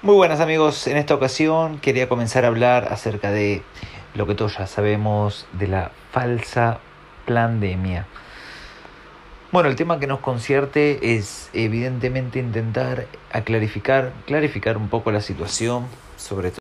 Muy buenas amigos, en esta ocasión quería comenzar a hablar acerca de lo que todos ya sabemos de la falsa pandemia. Bueno, el tema que nos concierte es evidentemente intentar clarificar, clarificar un poco la situación, sobre todo